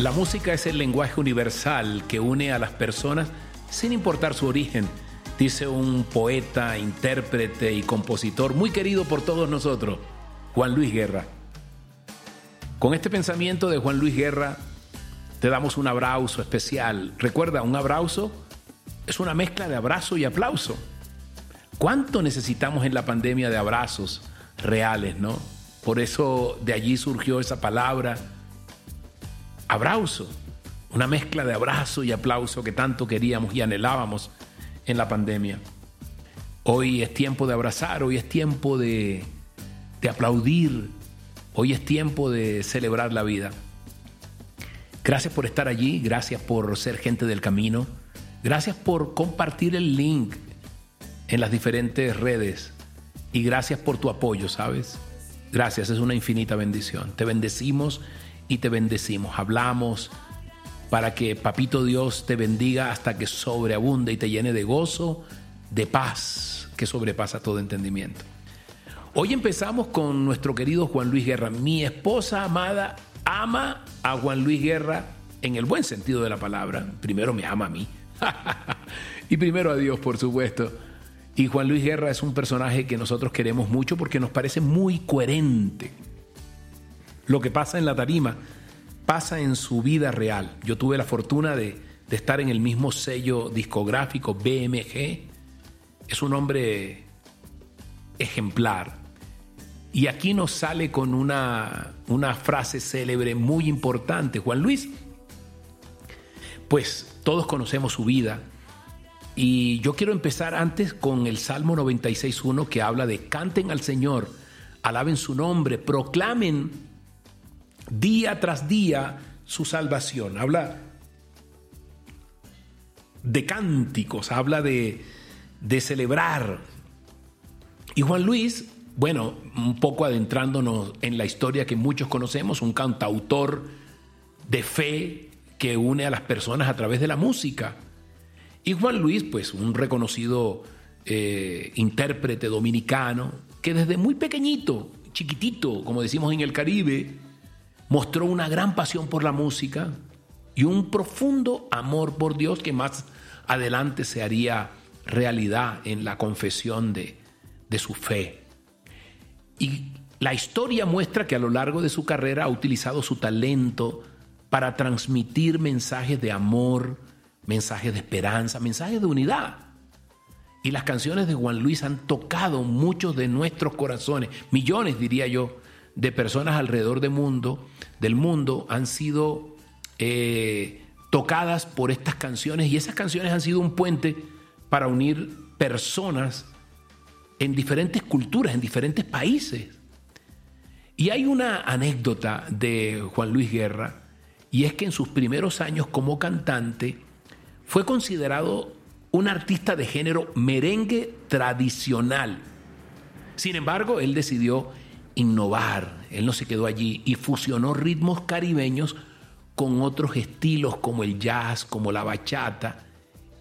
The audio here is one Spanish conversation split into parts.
La música es el lenguaje universal que une a las personas sin importar su origen, dice un poeta, intérprete y compositor muy querido por todos nosotros, Juan Luis Guerra. Con este pensamiento de Juan Luis Guerra, te damos un abrazo especial. Recuerda, un abrazo es una mezcla de abrazo y aplauso. ¿Cuánto necesitamos en la pandemia de abrazos reales, no? Por eso de allí surgió esa palabra abrazo, una mezcla de abrazo y aplauso que tanto queríamos y anhelábamos en la pandemia. Hoy es tiempo de abrazar, hoy es tiempo de, de aplaudir, hoy es tiempo de celebrar la vida. Gracias por estar allí, gracias por ser gente del camino, gracias por compartir el link en las diferentes redes y gracias por tu apoyo, ¿sabes? Gracias, es una infinita bendición. Te bendecimos y te bendecimos. Hablamos para que Papito Dios te bendiga hasta que sobreabunde y te llene de gozo, de paz, que sobrepasa todo entendimiento. Hoy empezamos con nuestro querido Juan Luis Guerra. Mi esposa amada ama a Juan Luis Guerra en el buen sentido de la palabra. Primero me ama a mí. y primero a Dios, por supuesto. Y Juan Luis Guerra es un personaje que nosotros queremos mucho porque nos parece muy coherente lo que pasa en la tarima pasa en su vida real. Yo tuve la fortuna de, estar en el mismo sello discográfico BMG. Es un hombre ejemplar. Y aquí nos sale con una, una frase célebre muy importante. Juan Luis, pues todos conocemos su vida. Y yo quiero empezar antes con el Salmo 96.1 que habla de canten al Señor, alaben su nombre, proclamen día tras día su salvación. Habla de cánticos, habla de, de celebrar. Y Juan Luis, bueno, un poco adentrándonos en la historia que muchos conocemos, un cantautor de fe que une a las personas a través de la música. Y Juan Luis, pues un reconocido eh, intérprete dominicano, que desde muy pequeñito, chiquitito, como decimos en el Caribe, mostró una gran pasión por la música y un profundo amor por Dios que más adelante se haría realidad en la confesión de, de su fe. Y la historia muestra que a lo largo de su carrera ha utilizado su talento para transmitir mensajes de amor, mensajes de esperanza, mensajes de unidad. Y las canciones de Juan Luis han tocado muchos de nuestros corazones, millones diría yo, de personas alrededor del mundo, del mundo han sido eh, tocadas por estas canciones y esas canciones han sido un puente para unir personas en diferentes culturas, en diferentes países. Y hay una anécdota de Juan Luis Guerra, y es que en sus primeros años como cantante fue considerado un artista de género merengue tradicional. Sin embargo, él decidió innovar, él no se quedó allí y fusionó ritmos caribeños con otros estilos como el jazz, como la bachata,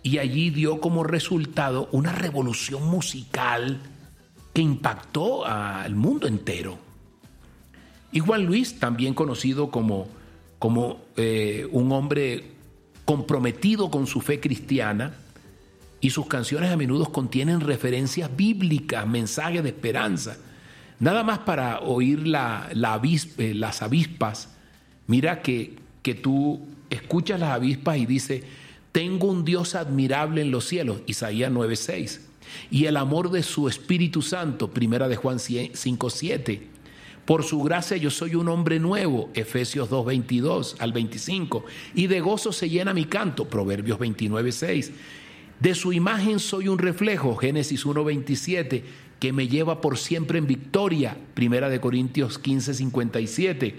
y allí dio como resultado una revolución musical que impactó al mundo entero. Y Juan Luis, también conocido como, como eh, un hombre comprometido con su fe cristiana, y sus canciones a menudo contienen referencias bíblicas, mensajes de esperanza Nada más para oír la, eh, las avispas, mira que, que tú escuchas las avispas y dice, tengo un Dios admirable en los cielos, Isaías 9:6, y el amor de su Espíritu Santo, primera de Juan 5:7. Por su gracia yo soy un hombre nuevo, Efesios 2:22 al 25, y de gozo se llena mi canto, Proverbios 29:6. De su imagen soy un reflejo, Génesis 1:27, que me lleva por siempre en victoria, Primera de Corintios 15, 57,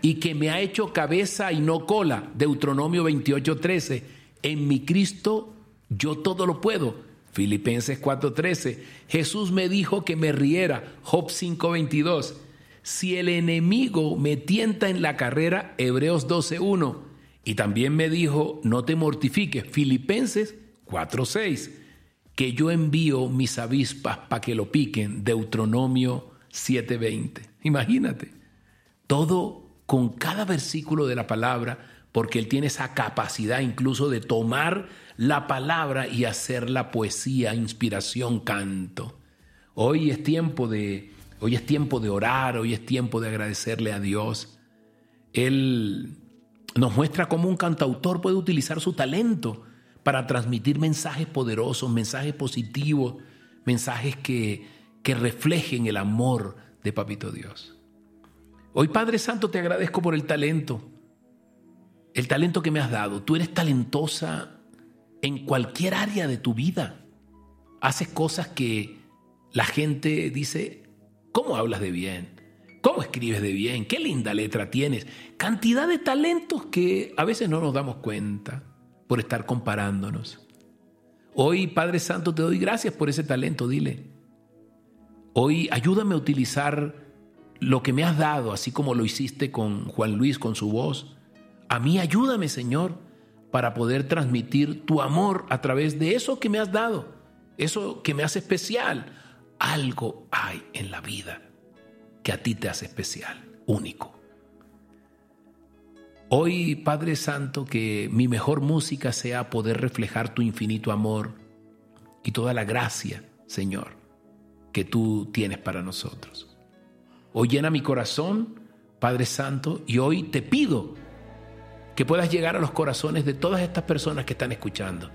y que me ha hecho cabeza y no cola, Deuteronomio 28, 13, en mi Cristo yo todo lo puedo, Filipenses 4, 13, Jesús me dijo que me riera, Job 5, 22, si el enemigo me tienta en la carrera, Hebreos 12, 1, y también me dijo, no te mortifiques, Filipenses 4, 6, que yo envío mis avispas para que lo piquen, Deuteronomio 7:20. Imagínate, todo con cada versículo de la palabra, porque Él tiene esa capacidad incluso de tomar la palabra y hacer la poesía, inspiración, canto. Hoy es tiempo de, hoy es tiempo de orar, hoy es tiempo de agradecerle a Dios. Él nos muestra cómo un cantautor puede utilizar su talento para transmitir mensajes poderosos, mensajes positivos, mensajes que, que reflejen el amor de Papito Dios. Hoy Padre Santo te agradezco por el talento, el talento que me has dado. Tú eres talentosa en cualquier área de tu vida. Haces cosas que la gente dice, ¿cómo hablas de bien? ¿Cómo escribes de bien? ¿Qué linda letra tienes? Cantidad de talentos que a veces no nos damos cuenta por estar comparándonos. Hoy, Padre Santo, te doy gracias por ese talento, dile. Hoy ayúdame a utilizar lo que me has dado, así como lo hiciste con Juan Luis, con su voz. A mí ayúdame, Señor, para poder transmitir tu amor a través de eso que me has dado, eso que me hace especial. Algo hay en la vida que a ti te hace especial, único. Hoy, Padre Santo, que mi mejor música sea poder reflejar tu infinito amor y toda la gracia, Señor, que tú tienes para nosotros. Hoy llena mi corazón, Padre Santo, y hoy te pido que puedas llegar a los corazones de todas estas personas que están escuchando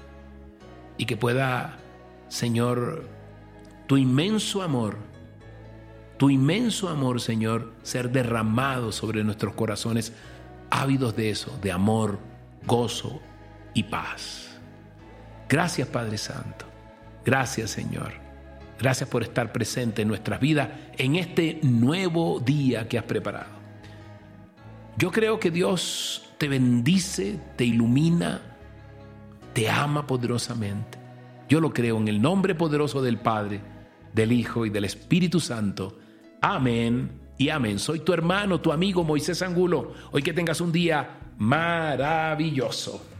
y que pueda, Señor, tu inmenso amor, tu inmenso amor, Señor, ser derramado sobre nuestros corazones ávidos de eso, de amor, gozo y paz. Gracias, Padre Santo. Gracias, Señor. Gracias por estar presente en nuestras vidas en este nuevo día que has preparado. Yo creo que Dios te bendice, te ilumina, te ama poderosamente. Yo lo creo en el nombre poderoso del Padre, del Hijo y del Espíritu Santo. Amén y amén. Soy tu hermano, tu amigo Moisés Angulo. Hoy que tengas un día maravilloso.